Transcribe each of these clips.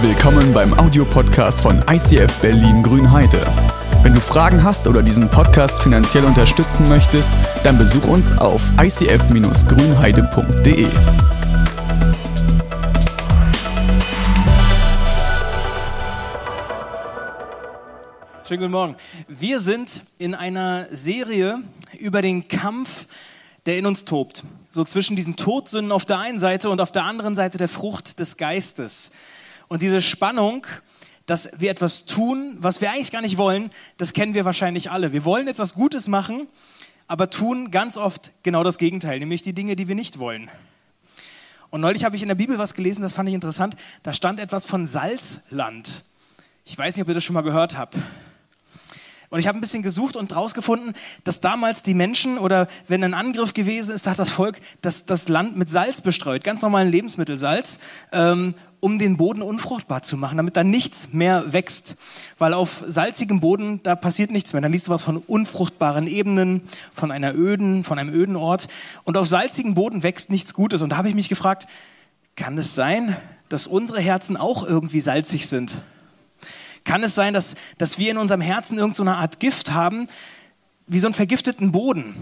Willkommen beim Audiopodcast von ICF Berlin Grünheide. Wenn du Fragen hast oder diesen Podcast finanziell unterstützen möchtest, dann besuch uns auf icf-grünheide.de. Schönen guten Morgen. Wir sind in einer Serie über den Kampf, der in uns tobt. So zwischen diesen Todsünden auf der einen Seite und auf der anderen Seite der Frucht des Geistes. Und diese Spannung, dass wir etwas tun, was wir eigentlich gar nicht wollen, das kennen wir wahrscheinlich alle. Wir wollen etwas Gutes machen, aber tun ganz oft genau das Gegenteil, nämlich die Dinge, die wir nicht wollen. Und neulich habe ich in der Bibel was gelesen, das fand ich interessant. Da stand etwas von Salzland. Ich weiß nicht, ob ihr das schon mal gehört habt. Und ich habe ein bisschen gesucht und herausgefunden, dass damals die Menschen oder wenn ein Angriff gewesen ist, da hat das Volk das, das Land mit Salz bestreut, ganz normalen Lebensmittelsalz, ähm, um den Boden unfruchtbar zu machen, damit da nichts mehr wächst. Weil auf salzigem Boden, da passiert nichts mehr. Dann liest du was von unfruchtbaren Ebenen, von einer öden, von einem öden Ort. Und auf salzigem Boden wächst nichts Gutes. Und da habe ich mich gefragt, kann es sein, dass unsere Herzen auch irgendwie salzig sind? Kann es sein, dass, dass wir in unserem Herzen irgendeine so Art Gift haben, wie so einen vergifteten Boden?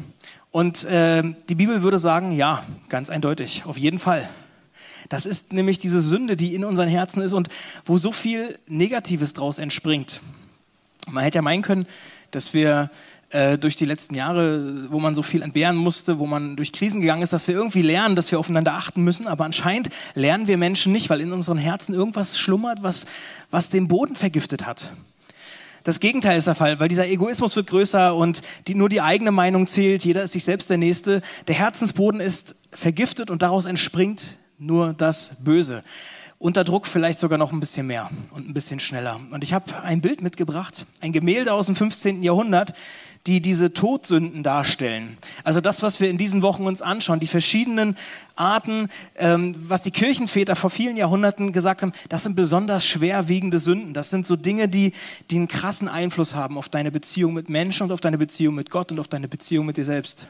Und äh, die Bibel würde sagen, ja, ganz eindeutig, auf jeden Fall. Das ist nämlich diese Sünde, die in unseren Herzen ist und wo so viel Negatives draus entspringt. Man hätte ja meinen können, dass wir äh, durch die letzten Jahre, wo man so viel entbehren musste, wo man durch Krisen gegangen ist, dass wir irgendwie lernen, dass wir aufeinander achten müssen. Aber anscheinend lernen wir Menschen nicht, weil in unseren Herzen irgendwas schlummert, was, was den Boden vergiftet hat. Das Gegenteil ist der Fall, weil dieser Egoismus wird größer und die, nur die eigene Meinung zählt, jeder ist sich selbst der Nächste. Der Herzensboden ist vergiftet und daraus entspringt nur das Böse. Unter Druck vielleicht sogar noch ein bisschen mehr und ein bisschen schneller. Und ich habe ein Bild mitgebracht, ein Gemälde aus dem 15. Jahrhundert, die diese Todsünden darstellen. Also das, was wir in diesen Wochen uns anschauen, die verschiedenen Arten, ähm, was die Kirchenväter vor vielen Jahrhunderten gesagt haben, das sind besonders schwerwiegende Sünden. Das sind so Dinge, die, die einen krassen Einfluss haben auf deine Beziehung mit Menschen und auf deine Beziehung mit Gott und auf deine Beziehung mit dir selbst.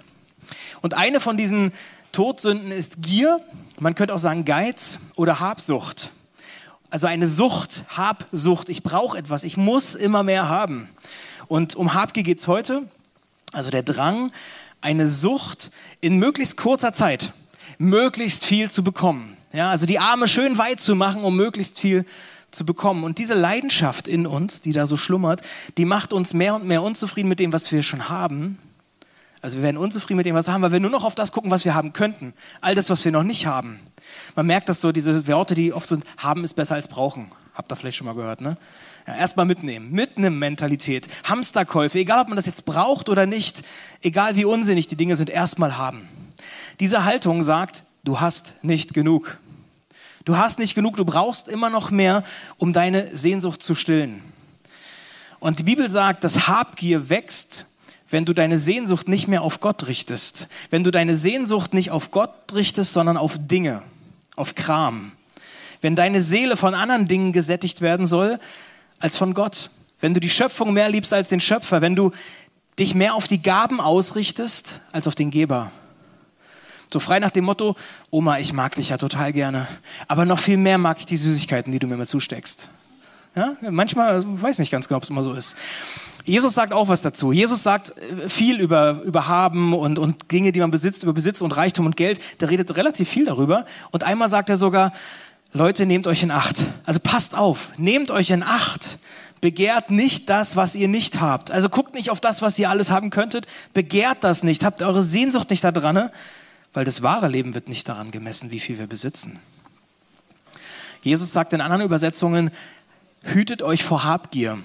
Und eine von diesen Todsünden ist Gier, man könnte auch sagen Geiz oder Habsucht. Also eine Sucht, Habsucht. Ich brauche etwas, ich muss immer mehr haben. Und um Habgier geht es heute. Also der Drang, eine Sucht in möglichst kurzer Zeit, möglichst viel zu bekommen. Ja, also die Arme schön weit zu machen, um möglichst viel zu bekommen. Und diese Leidenschaft in uns, die da so schlummert, die macht uns mehr und mehr unzufrieden mit dem, was wir schon haben. Also wir werden unzufrieden mit dem, was wir haben, weil wir nur noch auf das gucken, was wir haben könnten. All das, was wir noch nicht haben. Man merkt das so, diese Worte, die oft sind, haben ist besser als brauchen. Habt ihr vielleicht schon mal gehört, ne? Ja, erstmal mitnehmen, mitnehmen Mentalität, Hamsterkäufe, egal ob man das jetzt braucht oder nicht, egal wie unsinnig die Dinge sind, erstmal haben. Diese Haltung sagt, du hast nicht genug. Du hast nicht genug, du brauchst immer noch mehr, um deine Sehnsucht zu stillen. Und die Bibel sagt, dass Habgier wächst, wenn du deine Sehnsucht nicht mehr auf Gott richtest. Wenn du deine Sehnsucht nicht auf Gott richtest, sondern auf Dinge, auf Kram. Wenn deine Seele von anderen Dingen gesättigt werden soll, als von Gott. Wenn du die Schöpfung mehr liebst als den Schöpfer, wenn du dich mehr auf die Gaben ausrichtest als auf den Geber. So frei nach dem Motto, Oma, ich mag dich ja total gerne, aber noch viel mehr mag ich die Süßigkeiten, die du mir mal zusteckst. Ja, manchmal weiß nicht ganz genau, ob es immer so ist. Jesus sagt auch was dazu. Jesus sagt äh, viel über, über Haben und, und Dinge, die man besitzt, über Besitz und Reichtum und Geld. Der redet relativ viel darüber. Und einmal sagt er sogar, Leute, nehmt euch in Acht. Also passt auf, nehmt euch in Acht. Begehrt nicht das, was ihr nicht habt. Also guckt nicht auf das, was ihr alles haben könntet. Begehrt das nicht. Habt eure Sehnsucht nicht da dran, weil das wahre Leben wird nicht daran gemessen, wie viel wir besitzen. Jesus sagt in anderen Übersetzungen, hütet euch vor Habgier.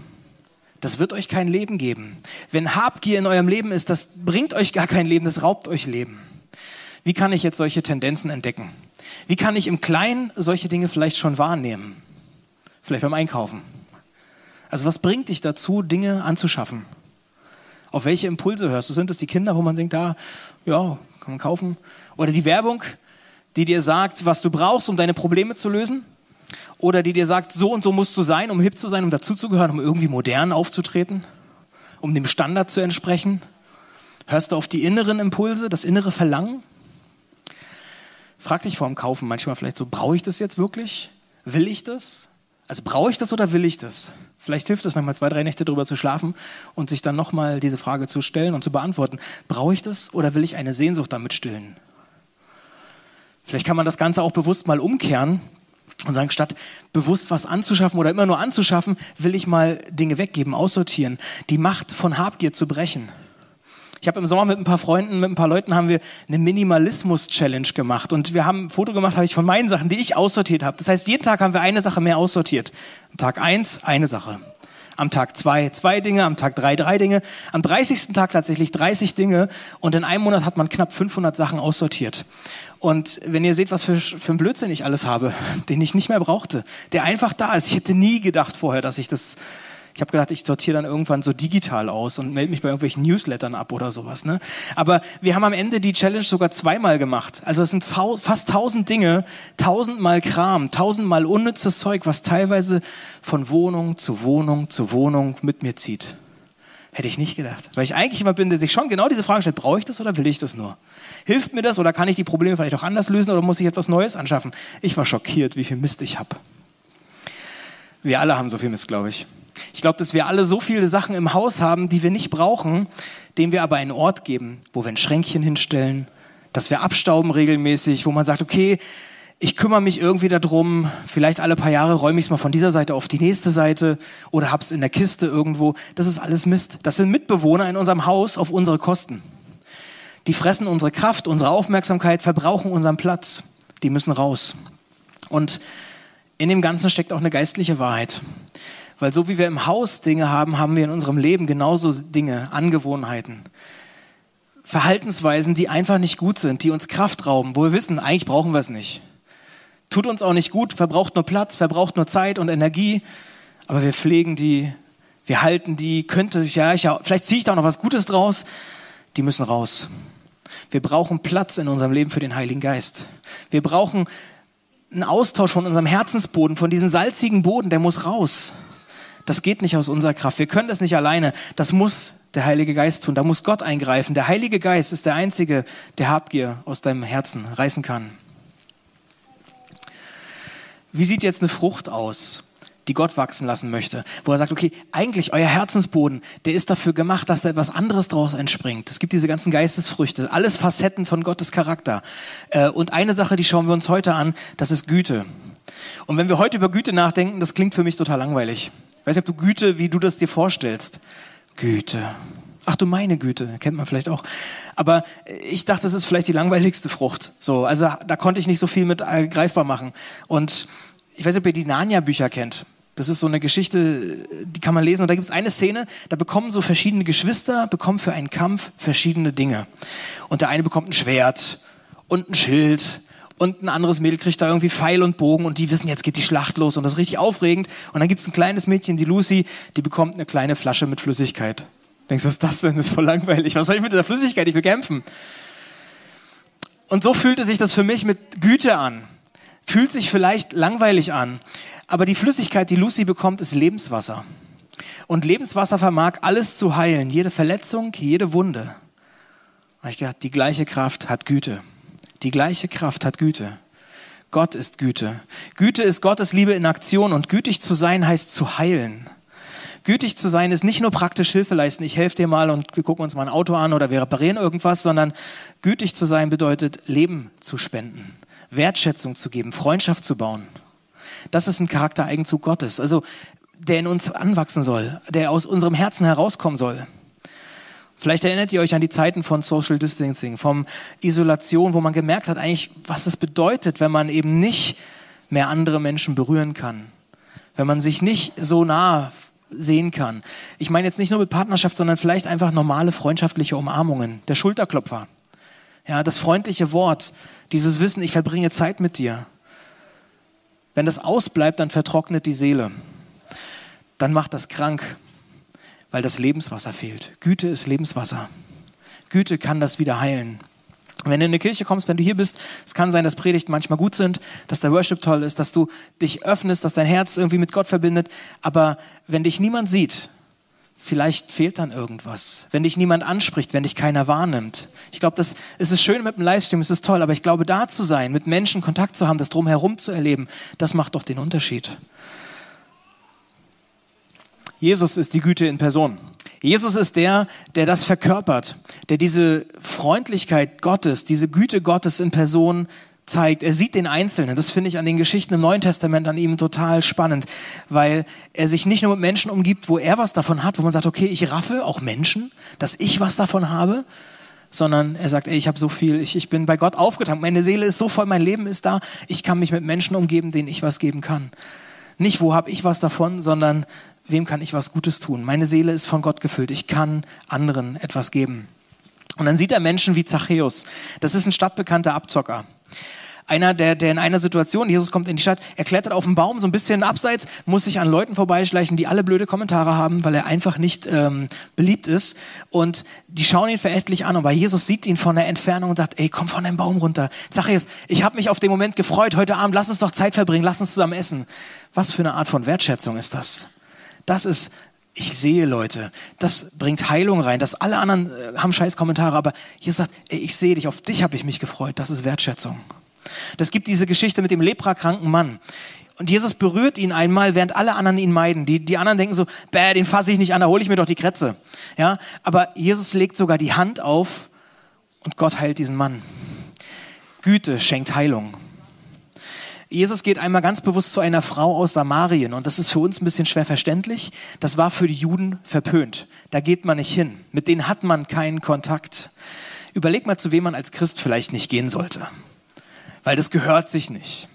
Das wird euch kein Leben geben. Wenn Habgier in eurem Leben ist, das bringt euch gar kein Leben, das raubt euch Leben. Wie kann ich jetzt solche Tendenzen entdecken? Wie kann ich im Kleinen solche Dinge vielleicht schon wahrnehmen? Vielleicht beim Einkaufen. Also was bringt dich dazu, Dinge anzuschaffen? Auf welche Impulse hörst du? Sind es die Kinder, wo man denkt, da, ja, kann man kaufen? Oder die Werbung, die dir sagt, was du brauchst, um deine Probleme zu lösen? Oder die dir sagt, so und so musst du sein, um hip zu sein, um dazuzugehören, um irgendwie modern aufzutreten? Um dem Standard zu entsprechen? Hörst du auf die inneren Impulse, das innere Verlangen? Frag dich vor dem Kaufen manchmal vielleicht so, brauche ich das jetzt wirklich? Will ich das? Also brauche ich das oder will ich das? Vielleicht hilft es manchmal zwei, drei Nächte drüber zu schlafen und sich dann nochmal diese Frage zu stellen und zu beantworten. Brauche ich das oder will ich eine Sehnsucht damit stillen? Vielleicht kann man das Ganze auch bewusst mal umkehren und sagen, statt bewusst was anzuschaffen oder immer nur anzuschaffen, will ich mal Dinge weggeben, aussortieren, die Macht von Habgier zu brechen. Ich habe im Sommer mit ein paar Freunden, mit ein paar Leuten haben wir eine Minimalismus-Challenge gemacht und wir haben ein Foto gemacht, habe ich von meinen Sachen, die ich aussortiert habe. Das heißt, jeden Tag haben wir eine Sache mehr aussortiert. Am Tag eins eine Sache. Am Tag zwei zwei Dinge, am Tag drei drei Dinge, am 30. Tag tatsächlich 30 Dinge und in einem Monat hat man knapp 500 Sachen aussortiert. Und wenn ihr seht, was für, für ein Blödsinn ich alles habe, den ich nicht mehr brauchte, der einfach da ist. Ich hätte nie gedacht vorher, dass ich das ich habe gedacht, ich sortiere dann irgendwann so digital aus und melde mich bei irgendwelchen Newslettern ab oder sowas. Ne? Aber wir haben am Ende die Challenge sogar zweimal gemacht. Also es sind fast tausend Dinge, tausendmal Kram, tausendmal unnützes Zeug, was teilweise von Wohnung zu Wohnung zu Wohnung mit mir zieht. Hätte ich nicht gedacht. Weil ich eigentlich immer bin, der sich schon genau diese Frage stellt, brauche ich das oder will ich das nur? Hilft mir das oder kann ich die Probleme vielleicht auch anders lösen oder muss ich etwas Neues anschaffen? Ich war schockiert, wie viel Mist ich habe. Wir alle haben so viel Mist, glaube ich. Ich glaube, dass wir alle so viele Sachen im Haus haben, die wir nicht brauchen, denen wir aber einen Ort geben, wo wir ein Schränkchen hinstellen, dass wir abstauben regelmäßig, wo man sagt, okay, ich kümmere mich irgendwie darum, vielleicht alle paar Jahre räume ich es mal von dieser Seite auf die nächste Seite oder hab's in der Kiste irgendwo. Das ist alles Mist. Das sind Mitbewohner in unserem Haus auf unsere Kosten. Die fressen unsere Kraft, unsere Aufmerksamkeit, verbrauchen unseren Platz. Die müssen raus. Und in dem Ganzen steckt auch eine geistliche Wahrheit. Weil so wie wir im Haus Dinge haben, haben wir in unserem Leben genauso Dinge, Angewohnheiten, Verhaltensweisen, die einfach nicht gut sind, die uns Kraft rauben, wo wir wissen, eigentlich brauchen wir es nicht. Tut uns auch nicht gut, verbraucht nur Platz, verbraucht nur Zeit und Energie, aber wir pflegen die, wir halten die, könnte, ja, ich, vielleicht ziehe ich da auch noch was Gutes draus, die müssen raus. Wir brauchen Platz in unserem Leben für den Heiligen Geist. Wir brauchen einen Austausch von unserem Herzensboden, von diesem salzigen Boden, der muss raus. Das geht nicht aus unserer Kraft. Wir können das nicht alleine. Das muss der Heilige Geist tun. Da muss Gott eingreifen. Der Heilige Geist ist der Einzige, der Habgier aus deinem Herzen reißen kann. Wie sieht jetzt eine Frucht aus, die Gott wachsen lassen möchte? Wo er sagt, okay, eigentlich euer Herzensboden, der ist dafür gemacht, dass da etwas anderes draus entspringt. Es gibt diese ganzen Geistesfrüchte, alles Facetten von Gottes Charakter. Äh, und eine Sache, die schauen wir uns heute an, das ist Güte. Und wenn wir heute über Güte nachdenken, das klingt für mich total langweilig. Ich weiß nicht, ob du Güte, wie du das dir vorstellst. Güte. Ach du meine Güte, kennt man vielleicht auch. Aber ich dachte, das ist vielleicht die langweiligste Frucht. So, also da konnte ich nicht so viel mit greifbar machen. Und ich weiß nicht, ob ihr die Narnia-Bücher kennt. Das ist so eine Geschichte, die kann man lesen. Und da gibt es eine Szene, da bekommen so verschiedene Geschwister, bekommen für einen Kampf verschiedene Dinge. Und der eine bekommt ein Schwert und ein Schild und ein anderes Mädel kriegt da irgendwie Pfeil und Bogen und die wissen, jetzt geht die Schlacht los und das ist richtig aufregend. Und dann gibt es ein kleines Mädchen, die Lucy, die bekommt eine kleine Flasche mit Flüssigkeit. Denkst was ist das denn? Das ist voll langweilig. Was soll ich mit dieser Flüssigkeit? Ich will kämpfen. Und so fühlte sich das für mich mit Güte an. Fühlt sich vielleicht langweilig an. Aber die Flüssigkeit, die Lucy bekommt, ist Lebenswasser. Und Lebenswasser vermag alles zu heilen. Jede Verletzung, jede Wunde. Da ich gedacht, die gleiche Kraft hat Güte. Die gleiche Kraft hat Güte. Gott ist Güte. Güte ist Gottes Liebe in Aktion und gütig zu sein heißt zu heilen. Gütig zu sein ist nicht nur praktisch Hilfe leisten, ich helfe dir mal und wir gucken uns mal ein Auto an oder wir reparieren irgendwas, sondern gütig zu sein bedeutet Leben zu spenden, Wertschätzung zu geben, Freundschaft zu bauen. Das ist ein Charaktereigenzug Gottes, also der in uns anwachsen soll, der aus unserem Herzen herauskommen soll. Vielleicht erinnert ihr euch an die Zeiten von Social Distancing, vom Isolation, wo man gemerkt hat eigentlich, was es bedeutet, wenn man eben nicht mehr andere Menschen berühren kann. Wenn man sich nicht so nah sehen kann. Ich meine jetzt nicht nur mit Partnerschaft, sondern vielleicht einfach normale freundschaftliche Umarmungen. Der Schulterklopfer. Ja, das freundliche Wort. Dieses Wissen, ich verbringe Zeit mit dir. Wenn das ausbleibt, dann vertrocknet die Seele. Dann macht das krank weil das Lebenswasser fehlt. Güte ist Lebenswasser. Güte kann das wieder heilen. Wenn du in eine Kirche kommst, wenn du hier bist, es kann sein, dass Predigten manchmal gut sind, dass der Worship toll ist, dass du dich öffnest, dass dein Herz irgendwie mit Gott verbindet. Aber wenn dich niemand sieht, vielleicht fehlt dann irgendwas. Wenn dich niemand anspricht, wenn dich keiner wahrnimmt. Ich glaube, das es ist schön mit dem Livestream, es ist toll, aber ich glaube, da zu sein, mit Menschen Kontakt zu haben, das drumherum zu erleben, das macht doch den Unterschied. Jesus ist die Güte in Person. Jesus ist der, der das verkörpert, der diese Freundlichkeit Gottes, diese Güte Gottes in Person zeigt. Er sieht den Einzelnen. Das finde ich an den Geschichten im Neuen Testament an ihm total spannend, weil er sich nicht nur mit Menschen umgibt, wo er was davon hat, wo man sagt, okay, ich raffe auch Menschen, dass ich was davon habe, sondern er sagt, ey, ich habe so viel, ich, ich bin bei Gott aufgetankt, meine Seele ist so voll, mein Leben ist da, ich kann mich mit Menschen umgeben, denen ich was geben kann. Nicht, wo habe ich was davon, sondern wem kann ich was Gutes tun? Meine Seele ist von Gott gefüllt, ich kann anderen etwas geben. Und dann sieht er Menschen wie Zachäus. Das ist ein stadtbekannter Abzocker einer, der, der in einer Situation, Jesus kommt in die Stadt, er klettert auf den Baum, so ein bisschen abseits, muss sich an Leuten vorbeischleichen, die alle blöde Kommentare haben, weil er einfach nicht ähm, beliebt ist. Und die schauen ihn verächtlich an. Und weil Jesus sieht ihn von der Entfernung und sagt, ey, komm von dem Baum runter. Zachäus, ich habe mich auf den Moment gefreut, heute Abend, lass uns doch Zeit verbringen, lass uns zusammen essen. Was für eine Art von Wertschätzung ist das? Das ist ich sehe Leute, das bringt Heilung rein, dass alle anderen äh, haben scheiß Kommentare, aber Jesus sagt, ey, ich sehe dich, auf dich habe ich mich gefreut, das ist Wertschätzung. Das gibt diese Geschichte mit dem leprakranken Mann. Und Jesus berührt ihn einmal, während alle anderen ihn meiden. Die, die anderen denken so, bäh, den fasse ich nicht an, da hole ich mir doch die Krätze. Ja, aber Jesus legt sogar die Hand auf und Gott heilt diesen Mann. Güte schenkt Heilung. Jesus geht einmal ganz bewusst zu einer Frau aus Samarien und das ist für uns ein bisschen schwer verständlich. Das war für die Juden verpönt. Da geht man nicht hin. Mit denen hat man keinen Kontakt. Überleg mal, zu wem man als Christ vielleicht nicht gehen sollte weil das gehört sich nicht.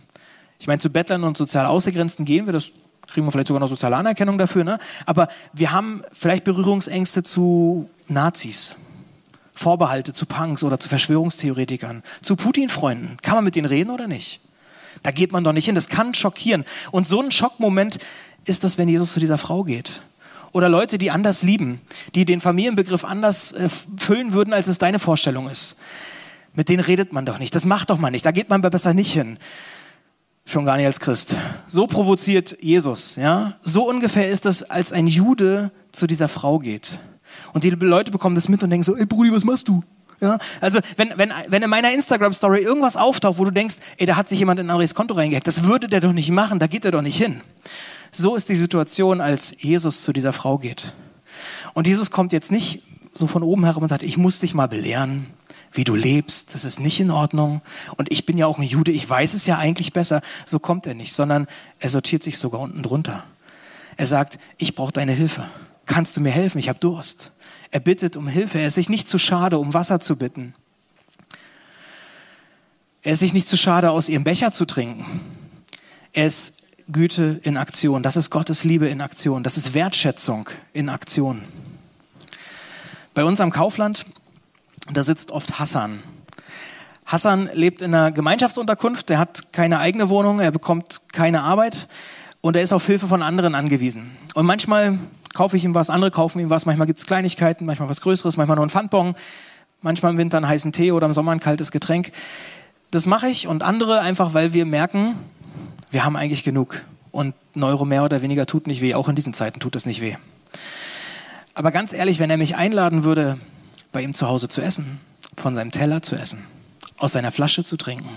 Ich meine, zu Bettlern und sozial Ausgegrenzten gehen wir, das kriegen wir vielleicht sogar noch soziale Anerkennung dafür, ne? aber wir haben vielleicht Berührungsängste zu Nazis, Vorbehalte zu Punks oder zu Verschwörungstheoretikern, zu Putin-Freunden. Kann man mit denen reden oder nicht? Da geht man doch nicht hin, das kann schockieren. Und so ein Schockmoment ist das, wenn Jesus zu dieser Frau geht. Oder Leute, die anders lieben, die den Familienbegriff anders äh, füllen würden, als es deine Vorstellung ist. Mit denen redet man doch nicht. Das macht doch man nicht. Da geht man besser nicht hin. Schon gar nicht als Christ. So provoziert Jesus, ja. So ungefähr ist das, als ein Jude zu dieser Frau geht. Und die Leute bekommen das mit und denken so, ey Brudi, was machst du? Ja, also wenn, wenn, wenn in meiner Instagram-Story irgendwas auftaucht, wo du denkst, ey, da hat sich jemand in Andres Konto reingehackt, das würde der doch nicht machen, da geht er doch nicht hin. So ist die Situation, als Jesus zu dieser Frau geht. Und Jesus kommt jetzt nicht so von oben herum und sagt, ich muss dich mal belehren, wie du lebst, das ist nicht in Ordnung. Und ich bin ja auch ein Jude, ich weiß es ja eigentlich besser. So kommt er nicht, sondern er sortiert sich sogar unten drunter. Er sagt, ich brauche deine Hilfe. Kannst du mir helfen? Ich habe Durst. Er bittet um Hilfe. Er ist sich nicht zu schade, um Wasser zu bitten. Er ist sich nicht zu schade, aus ihrem Becher zu trinken. Er ist Güte in Aktion. Das ist Gottes Liebe in Aktion. Das ist Wertschätzung in Aktion. Bei uns am Kaufland da sitzt oft Hassan. Hassan lebt in einer Gemeinschaftsunterkunft, der hat keine eigene Wohnung, er bekommt keine Arbeit und er ist auf Hilfe von anderen angewiesen. Und manchmal kaufe ich ihm was, andere kaufen ihm was, manchmal gibt es Kleinigkeiten, manchmal was Größeres, manchmal nur ein Pfandbon, manchmal im Winter einen heißen Tee oder im Sommer ein kaltes Getränk. Das mache ich und andere einfach, weil wir merken, wir haben eigentlich genug. Und ein Euro mehr oder weniger tut nicht weh, auch in diesen Zeiten tut es nicht weh. Aber ganz ehrlich, wenn er mich einladen würde, bei ihm zu Hause zu essen, von seinem Teller zu essen, aus seiner Flasche zu trinken,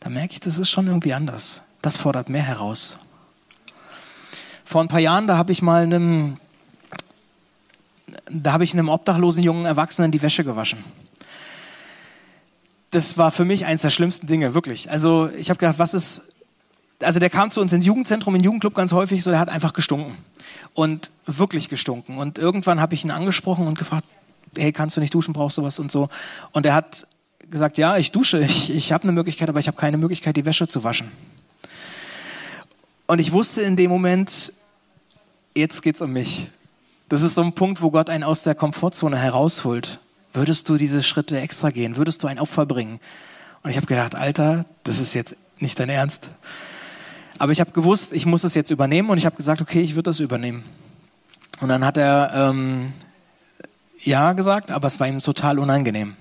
da merke ich, das ist schon irgendwie anders. Das fordert mehr heraus. Vor ein paar Jahren, da habe ich mal einem, da habe ich einem obdachlosen jungen Erwachsenen die Wäsche gewaschen. Das war für mich eines der schlimmsten Dinge, wirklich. Also ich habe gedacht, was ist, also der kam zu uns ins Jugendzentrum, in Jugendclub ganz häufig, so der hat einfach gestunken und wirklich gestunken. Und irgendwann habe ich ihn angesprochen und gefragt, hey, kannst du nicht duschen, brauchst du was und so. Und er hat gesagt, ja, ich dusche, ich, ich habe eine Möglichkeit, aber ich habe keine Möglichkeit, die Wäsche zu waschen. Und ich wusste in dem Moment, jetzt geht's um mich. Das ist so ein Punkt, wo Gott einen aus der Komfortzone herausholt. Würdest du diese Schritte extra gehen? Würdest du ein Opfer bringen? Und ich habe gedacht, Alter, das ist jetzt nicht dein Ernst. Aber ich habe gewusst, ich muss es jetzt übernehmen und ich habe gesagt, okay, ich würde das übernehmen. Und dann hat er ähm, ja gesagt, aber es war ihm total unangenehm.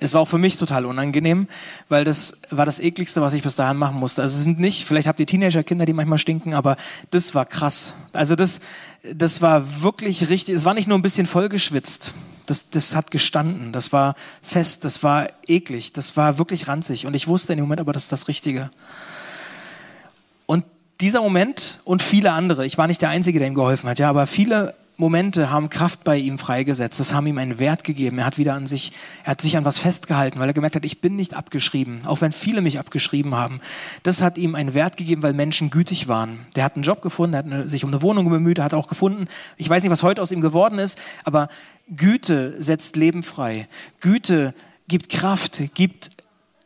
Es war auch für mich total unangenehm, weil das war das ekligste, was ich bis dahin machen musste. Also es sind nicht, vielleicht habt ihr Teenagerkinder, die manchmal stinken, aber das war krass. Also das, das war wirklich richtig. Es war nicht nur ein bisschen vollgeschwitzt. Das, das hat gestanden. Das war fest. Das war eklig. Das war wirklich ranzig. Und ich wusste in dem Moment aber, das ist das Richtige. Und dieser Moment und viele andere, ich war nicht der Einzige, der ihm geholfen hat, ja, aber viele Momente haben Kraft bei ihm freigesetzt. Das haben ihm einen Wert gegeben. Er hat wieder an sich, er hat sich an was festgehalten, weil er gemerkt hat, ich bin nicht abgeschrieben, auch wenn viele mich abgeschrieben haben. Das hat ihm einen Wert gegeben, weil Menschen gütig waren. Der hat einen Job gefunden, er hat sich um eine Wohnung bemüht, hat auch gefunden. Ich weiß nicht, was heute aus ihm geworden ist, aber Güte setzt Leben frei. Güte gibt Kraft, gibt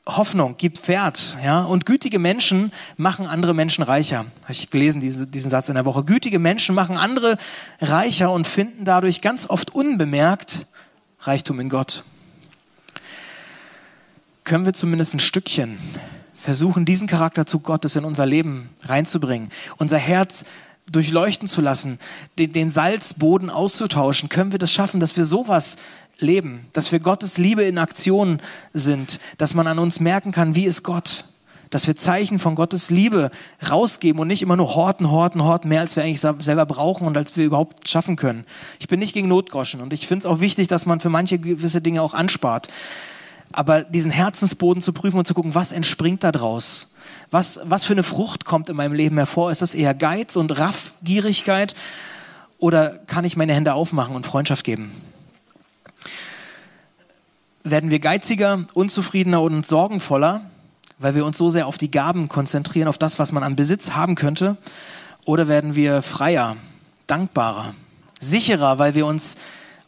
Hoffnung, gibt Wert. Ja? Und gütige Menschen machen andere Menschen reicher. Habe ich gelesen, diese, diesen Satz in der Woche. Gütige Menschen machen andere reicher und finden dadurch ganz oft unbemerkt Reichtum in Gott. Können wir zumindest ein Stückchen versuchen, diesen Charakter zu Gottes in unser Leben reinzubringen, unser Herz durchleuchten zu lassen, den, den Salzboden auszutauschen? Können wir das schaffen, dass wir sowas leben, dass wir Gottes Liebe in Aktion sind, dass man an uns merken kann, wie ist Gott, dass wir Zeichen von Gottes Liebe rausgeben und nicht immer nur horten, horten, horten, mehr als wir eigentlich selber brauchen und als wir überhaupt schaffen können. Ich bin nicht gegen Notgroschen und ich finde es auch wichtig, dass man für manche gewisse Dinge auch anspart. Aber diesen Herzensboden zu prüfen und zu gucken, was entspringt da draus? Was, was für eine Frucht kommt in meinem Leben hervor? Ist das eher Geiz und Raffgierigkeit? Oder kann ich meine Hände aufmachen und Freundschaft geben? Werden wir geiziger, unzufriedener und sorgenvoller, weil wir uns so sehr auf die Gaben konzentrieren, auf das, was man an Besitz haben könnte? Oder werden wir freier, dankbarer, sicherer, weil wir uns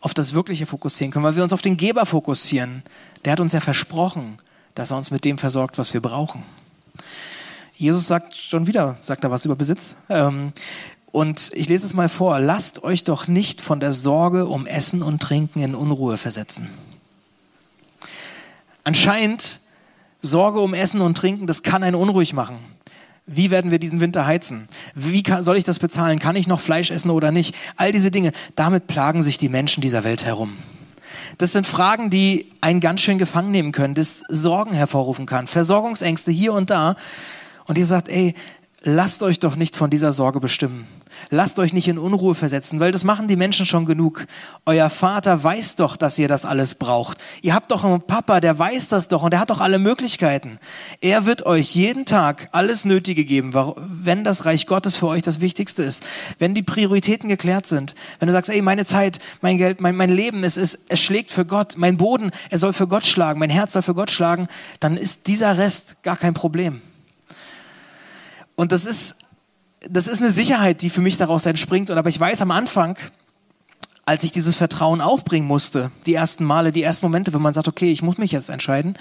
auf das Wirkliche fokussieren können, weil wir uns auf den Geber fokussieren? Der hat uns ja versprochen, dass er uns mit dem versorgt, was wir brauchen. Jesus sagt schon wieder, sagt er was über Besitz. Ähm, und ich lese es mal vor. Lasst euch doch nicht von der Sorge um Essen und Trinken in Unruhe versetzen. Anscheinend Sorge um Essen und Trinken, das kann einen unruhig machen. Wie werden wir diesen Winter heizen? Wie kann, soll ich das bezahlen? Kann ich noch Fleisch essen oder nicht? All diese Dinge, damit plagen sich die Menschen dieser Welt herum. Das sind Fragen, die einen ganz schön gefangen nehmen können, das Sorgen hervorrufen kann, Versorgungsängste hier und da. Und ihr sagt, ey, lasst euch doch nicht von dieser Sorge bestimmen. Lasst euch nicht in Unruhe versetzen, weil das machen die Menschen schon genug. Euer Vater weiß doch, dass ihr das alles braucht. Ihr habt doch einen Papa, der weiß das doch und der hat doch alle Möglichkeiten. Er wird euch jeden Tag alles Nötige geben, wenn das Reich Gottes für euch das Wichtigste ist. Wenn die Prioritäten geklärt sind. Wenn du sagst, ey, meine Zeit, mein Geld, mein, mein Leben, es, ist, es schlägt für Gott. Mein Boden, er soll für Gott schlagen. Mein Herz soll für Gott schlagen. Dann ist dieser Rest gar kein Problem. Und das ist das ist eine Sicherheit, die für mich daraus entspringt. Und aber ich weiß am Anfang, als ich dieses Vertrauen aufbringen musste, die ersten Male, die ersten Momente, wenn man sagt, okay, ich muss mich jetzt entscheiden,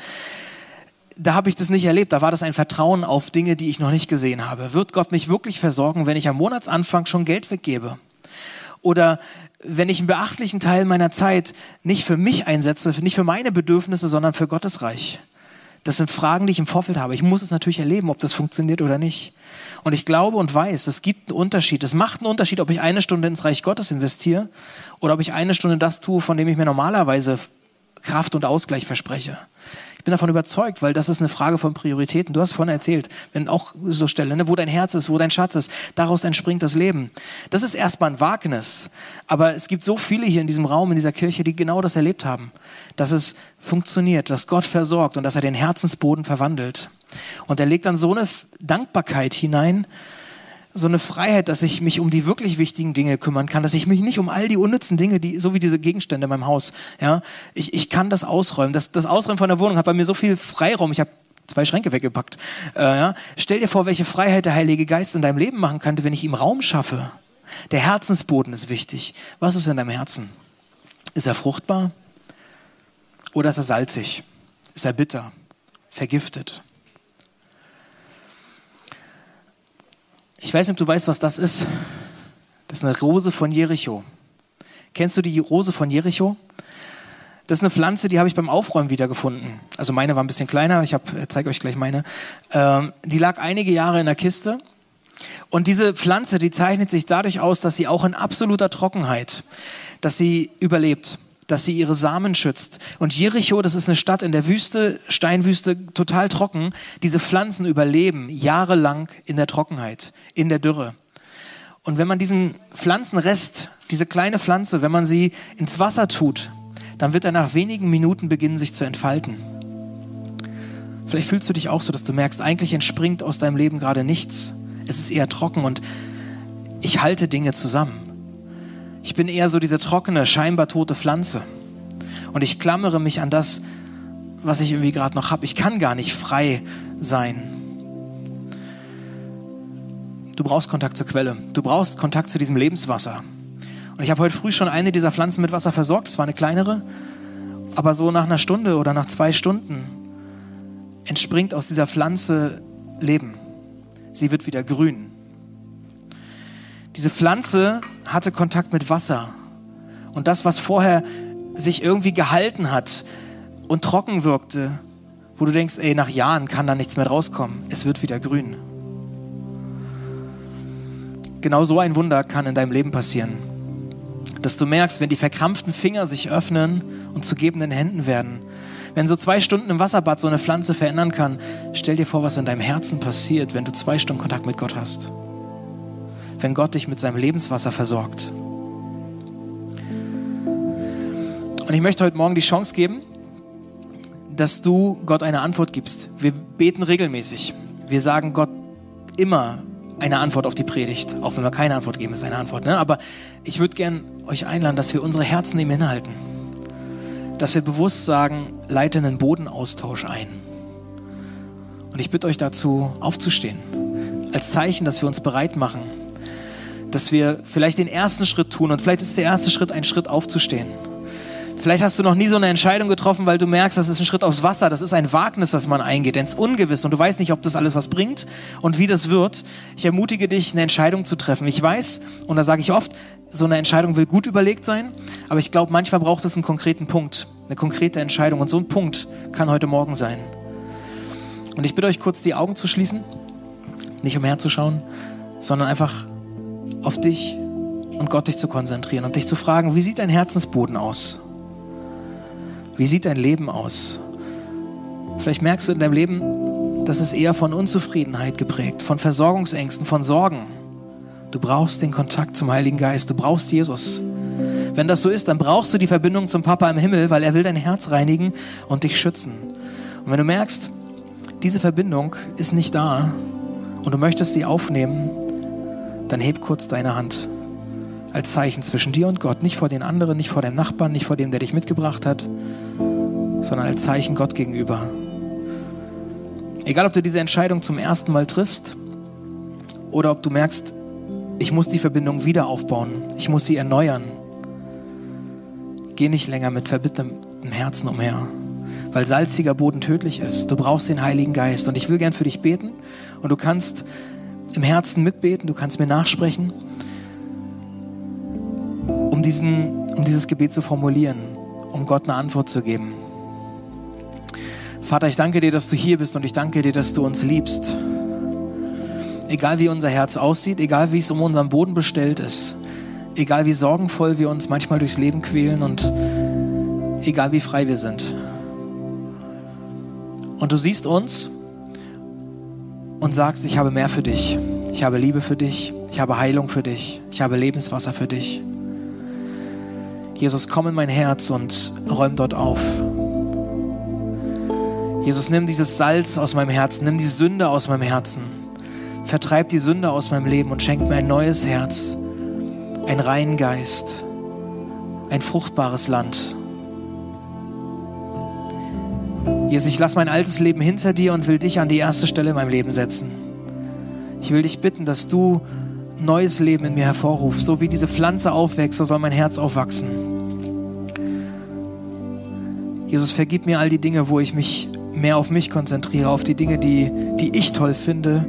da habe ich das nicht erlebt. Da war das ein Vertrauen auf Dinge, die ich noch nicht gesehen habe. Wird Gott mich wirklich versorgen, wenn ich am Monatsanfang schon Geld weggebe? Oder wenn ich einen beachtlichen Teil meiner Zeit nicht für mich einsetze, nicht für meine Bedürfnisse, sondern für Gottes Reich? Das sind Fragen, die ich im Vorfeld habe. Ich muss es natürlich erleben, ob das funktioniert oder nicht. Und ich glaube und weiß, es gibt einen Unterschied. Es macht einen Unterschied, ob ich eine Stunde ins Reich Gottes investiere oder ob ich eine Stunde das tue, von dem ich mir normalerweise Kraft und Ausgleich verspreche. Ich bin davon überzeugt, weil das ist eine Frage von Prioritäten. Du hast vorhin erzählt, wenn auch so Stelle, ne, wo dein Herz ist, wo dein Schatz ist, daraus entspringt das Leben. Das ist erstmal ein Wagnis. Aber es gibt so viele hier in diesem Raum, in dieser Kirche, die genau das erlebt haben. Dass es funktioniert, dass Gott versorgt und dass er den Herzensboden verwandelt. Und er legt dann so eine Dankbarkeit hinein, so eine Freiheit, dass ich mich um die wirklich wichtigen Dinge kümmern kann, dass ich mich nicht um all die unnützen Dinge, die, so wie diese Gegenstände in meinem Haus, ja, ich, ich kann das ausräumen. Das, das Ausräumen von der Wohnung hat bei mir so viel Freiraum. Ich habe zwei Schränke weggepackt. Äh, ja. Stell dir vor, welche Freiheit der Heilige Geist in deinem Leben machen könnte, wenn ich ihm Raum schaffe. Der Herzensboden ist wichtig. Was ist in deinem Herzen? Ist er fruchtbar? Oder ist er salzig? Ist er bitter? Vergiftet? Ich weiß nicht, ob du weißt, was das ist. Das ist eine Rose von Jericho. Kennst du die Rose von Jericho? Das ist eine Pflanze, die habe ich beim Aufräumen wiedergefunden. Also meine war ein bisschen kleiner, ich zeige euch gleich meine. Ähm, die lag einige Jahre in der Kiste. Und diese Pflanze, die zeichnet sich dadurch aus, dass sie auch in absoluter Trockenheit, dass sie überlebt dass sie ihre Samen schützt. Und Jericho, das ist eine Stadt in der Wüste, Steinwüste, total trocken. Diese Pflanzen überleben jahrelang in der Trockenheit, in der Dürre. Und wenn man diesen Pflanzenrest, diese kleine Pflanze, wenn man sie ins Wasser tut, dann wird er nach wenigen Minuten beginnen, sich zu entfalten. Vielleicht fühlst du dich auch so, dass du merkst, eigentlich entspringt aus deinem Leben gerade nichts. Es ist eher trocken und ich halte Dinge zusammen. Ich bin eher so diese trockene, scheinbar tote Pflanze. Und ich klammere mich an das, was ich irgendwie gerade noch habe. Ich kann gar nicht frei sein. Du brauchst Kontakt zur Quelle. Du brauchst Kontakt zu diesem Lebenswasser. Und ich habe heute früh schon eine dieser Pflanzen mit Wasser versorgt. Es war eine kleinere. Aber so nach einer Stunde oder nach zwei Stunden entspringt aus dieser Pflanze Leben. Sie wird wieder grün. Diese Pflanze hatte Kontakt mit Wasser. Und das, was vorher sich irgendwie gehalten hat und trocken wirkte, wo du denkst, ey, nach Jahren kann da nichts mehr rauskommen, es wird wieder grün. Genau so ein Wunder kann in deinem Leben passieren. Dass du merkst, wenn die verkrampften Finger sich öffnen und zu gebenden Händen werden, wenn so zwei Stunden im Wasserbad so eine Pflanze verändern kann, stell dir vor, was in deinem Herzen passiert, wenn du zwei Stunden Kontakt mit Gott hast. Wenn Gott dich mit seinem Lebenswasser versorgt. Und ich möchte heute Morgen die Chance geben, dass du Gott eine Antwort gibst. Wir beten regelmäßig. Wir sagen Gott immer eine Antwort auf die Predigt. Auch wenn wir keine Antwort geben, ist eine Antwort. Ne? Aber ich würde gern euch einladen, dass wir unsere Herzen ihm hinhalten dass wir bewusst sagen, leite einen Bodenaustausch ein. Und ich bitte euch dazu, aufzustehen. Als Zeichen, dass wir uns bereit machen. Dass wir vielleicht den ersten Schritt tun. Und vielleicht ist der erste Schritt ein Schritt aufzustehen. Vielleicht hast du noch nie so eine Entscheidung getroffen, weil du merkst, das ist ein Schritt aufs Wasser, das ist ein Wagnis, das man eingeht, ins Ungewiss und du weißt nicht, ob das alles was bringt und wie das wird. Ich ermutige dich, eine Entscheidung zu treffen. Ich weiß, und da sage ich oft, so eine Entscheidung will gut überlegt sein, aber ich glaube, manchmal braucht es einen konkreten Punkt, eine konkrete Entscheidung und so ein Punkt kann heute Morgen sein. Und ich bitte euch kurz die Augen zu schließen, nicht umherzuschauen, sondern einfach auf dich und Gott dich zu konzentrieren und dich zu fragen, wie sieht dein Herzensboden aus? Wie sieht dein Leben aus? Vielleicht merkst du in deinem Leben, das ist eher von Unzufriedenheit geprägt, von Versorgungsängsten, von Sorgen. Du brauchst den Kontakt zum Heiligen Geist, du brauchst Jesus. Wenn das so ist, dann brauchst du die Verbindung zum Papa im Himmel, weil er will dein Herz reinigen und dich schützen. Und wenn du merkst, diese Verbindung ist nicht da und du möchtest sie aufnehmen, dann heb kurz deine Hand als Zeichen zwischen dir und Gott, nicht vor den anderen, nicht vor deinem Nachbarn, nicht vor dem, der dich mitgebracht hat, sondern als Zeichen Gott gegenüber. Egal, ob du diese Entscheidung zum ersten Mal triffst oder ob du merkst, ich muss die Verbindung wieder aufbauen. Ich muss sie erneuern. Geh nicht länger mit verbittertem Herzen umher, weil salziger Boden tödlich ist. Du brauchst den Heiligen Geist. Und ich will gern für dich beten. Und du kannst im Herzen mitbeten, du kannst mir nachsprechen, um, diesen, um dieses Gebet zu formulieren, um Gott eine Antwort zu geben. Vater, ich danke dir, dass du hier bist und ich danke dir, dass du uns liebst egal wie unser Herz aussieht, egal wie es um unseren Boden bestellt ist, egal wie sorgenvoll wir uns manchmal durchs Leben quälen und egal wie frei wir sind. Und du siehst uns und sagst, ich habe mehr für dich. Ich habe Liebe für dich. Ich habe Heilung für dich. Ich habe Lebenswasser für dich. Jesus, komm in mein Herz und räum dort auf. Jesus, nimm dieses Salz aus meinem Herzen, nimm die Sünde aus meinem Herzen vertreib die Sünde aus meinem Leben und schenk mir ein neues Herz, einen reinen Geist, ein fruchtbares Land. Jesus, ich lasse mein altes Leben hinter dir und will dich an die erste Stelle in meinem Leben setzen. Ich will dich bitten, dass du neues Leben in mir hervorrufst. So wie diese Pflanze aufwächst, so soll mein Herz aufwachsen. Jesus, vergib mir all die Dinge, wo ich mich mehr auf mich konzentriere, auf die Dinge, die, die ich toll finde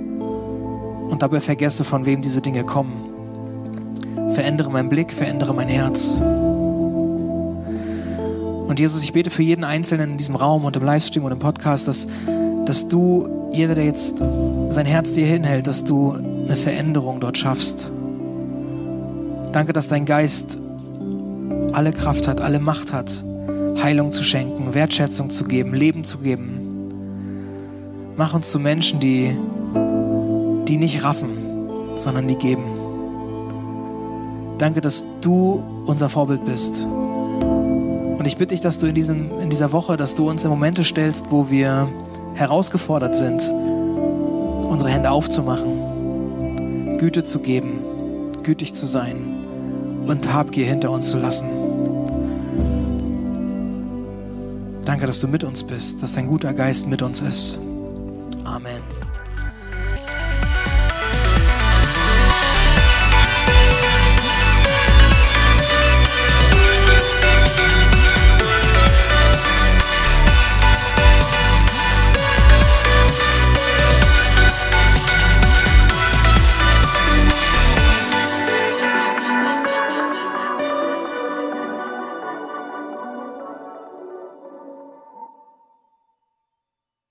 und dabei vergesse, von wem diese Dinge kommen. Verändere meinen Blick, verändere mein Herz. Und Jesus, ich bete für jeden Einzelnen in diesem Raum und im Livestream und im Podcast, dass, dass du, jeder, der jetzt sein Herz dir hinhält, dass du eine Veränderung dort schaffst. Danke, dass dein Geist alle Kraft hat, alle Macht hat, Heilung zu schenken, Wertschätzung zu geben, Leben zu geben. Mach uns zu Menschen, die die nicht raffen, sondern die geben. Danke, dass du unser Vorbild bist. Und ich bitte dich, dass du in, diesem, in dieser Woche, dass du uns in Momente stellst, wo wir herausgefordert sind, unsere Hände aufzumachen Güte zu geben, gütig zu sein und Habgier hinter uns zu lassen. Danke, dass du mit uns bist, dass dein guter Geist mit uns ist. Amen.